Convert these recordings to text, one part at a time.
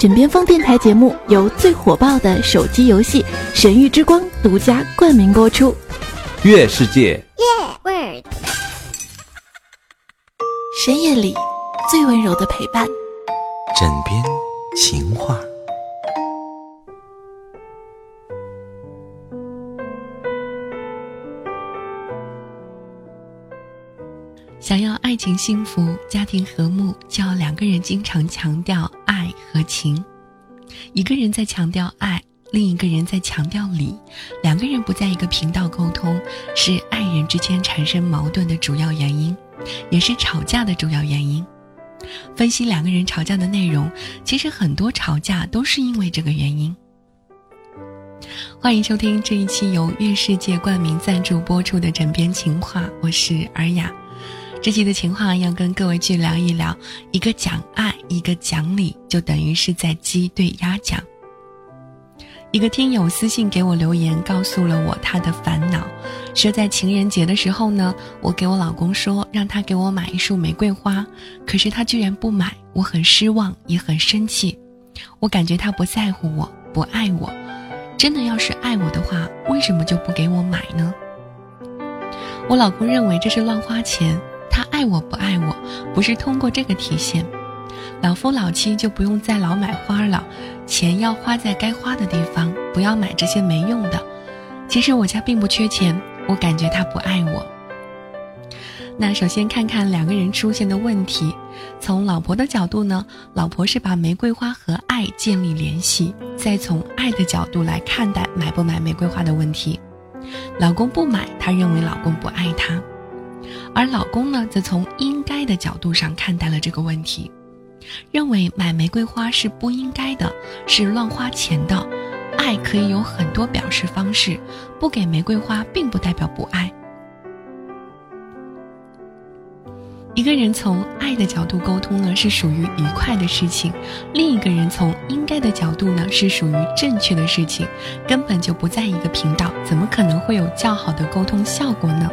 枕边风电台节目由最火爆的手机游戏《神域之光》独家冠名播出。月世界，深夜里最温柔的陪伴。枕边情话。想要爱情幸福、家庭和睦，就要两个人经常强调爱和情。一个人在强调爱，另一个人在强调理，两个人不在一个频道沟通，是爱人之间产生矛盾的主要原因，也是吵架的主要原因。分析两个人吵架的内容，其实很多吵架都是因为这个原因。欢迎收听这一期由月世界冠名赞助播出的《枕边情话》，我是尔雅。这期的情话要跟各位去聊一聊，一个讲爱，一个讲理，就等于是在鸡对鸭讲。一个听友私信给我留言，告诉了我他的烦恼，说在情人节的时候呢，我给我老公说让他给我买一束玫瑰花，可是他居然不买，我很失望，也很生气。我感觉他不在乎我，不爱我。真的要是爱我的话，为什么就不给我买呢？我老公认为这是乱花钱。爱我不爱我，不是通过这个体现。老夫老妻就不用再老买花了，钱要花在该花的地方，不要买这些没用的。其实我家并不缺钱，我感觉他不爱我。那首先看看两个人出现的问题。从老婆的角度呢，老婆是把玫瑰花和爱建立联系，再从爱的角度来看待买不买玫瑰花的问题。老公不买，他认为老公不爱他。而老公呢，则从应该的角度上看待了这个问题，认为买玫瑰花是不应该的，是乱花钱的。爱可以有很多表示方式，不给玫瑰花并不代表不爱。一个人从爱的角度沟通呢，是属于愉快的事情；另一个人从应该的角度呢，是属于正确的事情，根本就不在一个频道，怎么可能会有较好的沟通效果呢？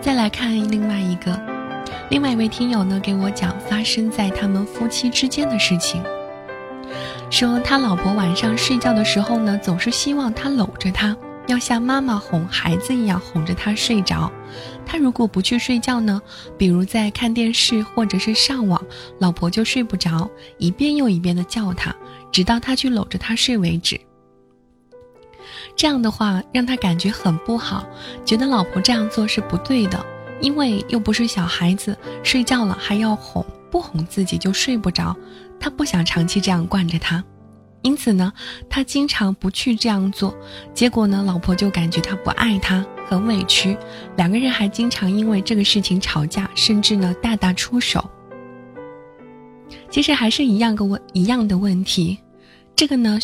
再来看另外一个，另外一位听友呢给我讲发生在他们夫妻之间的事情，说他老婆晚上睡觉的时候呢，总是希望他搂着她，要像妈妈哄孩子一样哄着他睡着。他如果不去睡觉呢，比如在看电视或者是上网，老婆就睡不着，一遍又一遍的叫他，直到他去搂着她睡为止。这样的话让他感觉很不好，觉得老婆这样做是不对的，因为又不是小孩子，睡觉了还要哄，不哄自己就睡不着。他不想长期这样惯着他，因此呢，他经常不去这样做。结果呢，老婆就感觉他不爱他，很委屈，两个人还经常因为这个事情吵架，甚至呢大打出手。其实还是一样个问一样的问题，这个呢。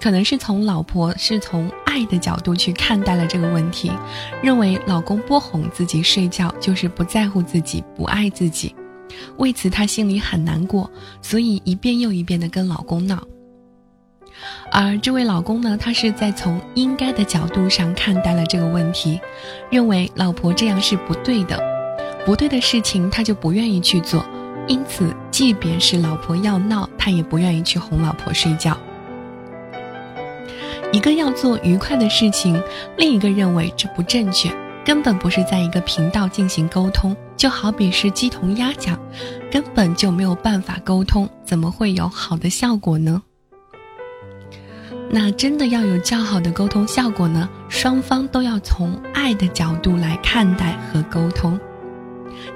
可能是从老婆是从爱的角度去看待了这个问题，认为老公不哄自己睡觉就是不在乎自己、不爱自己，为此她心里很难过，所以一遍又一遍的跟老公闹。而这位老公呢，他是在从应该的角度上看待了这个问题，认为老婆这样是不对的，不对的事情他就不愿意去做，因此即便是老婆要闹，他也不愿意去哄老婆睡觉。一个要做愉快的事情，另一个认为这不正确，根本不是在一个频道进行沟通，就好比是鸡同鸭讲，根本就没有办法沟通，怎么会有好的效果呢？那真的要有较好的沟通效果呢？双方都要从爱的角度来看待和沟通。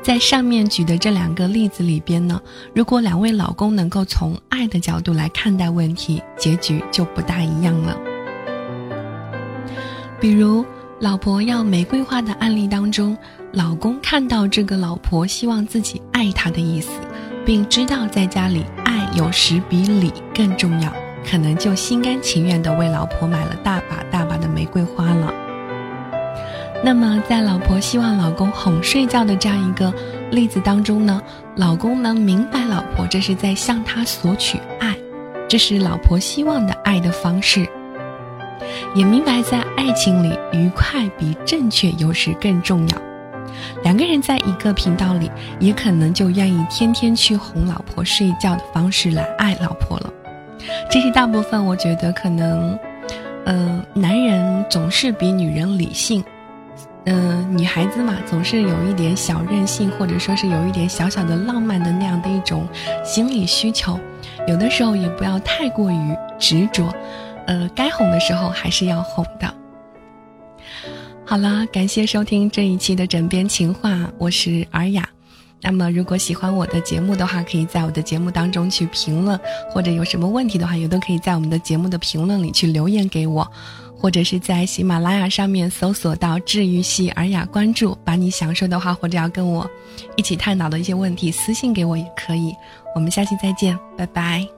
在上面举的这两个例子里边呢，如果两位老公能够从爱的角度来看待问题，结局就不大一样了。比如，老婆要玫瑰花的案例当中，老公看到这个老婆希望自己爱她的意思，并知道在家里爱有时比礼更重要，可能就心甘情愿地为老婆买了大把大把的玫瑰花了。那么，在老婆希望老公哄睡觉的这样一个例子当中呢，老公能明白老婆这是在向他索取爱，这是老婆希望的爱的方式。也明白，在爱情里，愉快比正确有时更重要。两个人在一个频道里，也可能就愿意天天去哄老婆睡觉的方式来爱老婆了。这是大部分我觉得可能，嗯，男人总是比女人理性，嗯，女孩子嘛总是有一点小任性，或者说是有一点小小的浪漫的那样的一种心理需求，有的时候也不要太过于执着，呃，该哄的时候还是要哄的。好了，感谢收听这一期的枕边情话，我是尔雅。那么，如果喜欢我的节目的话，可以在我的节目当中去评论，或者有什么问题的话，也都可以在我们的节目的评论里去留言给我，或者是在喜马拉雅上面搜索到“治愈系尔雅”，关注，把你想说的话或者要跟我一起探讨的一些问题私信给我也可以。我们下期再见，拜拜。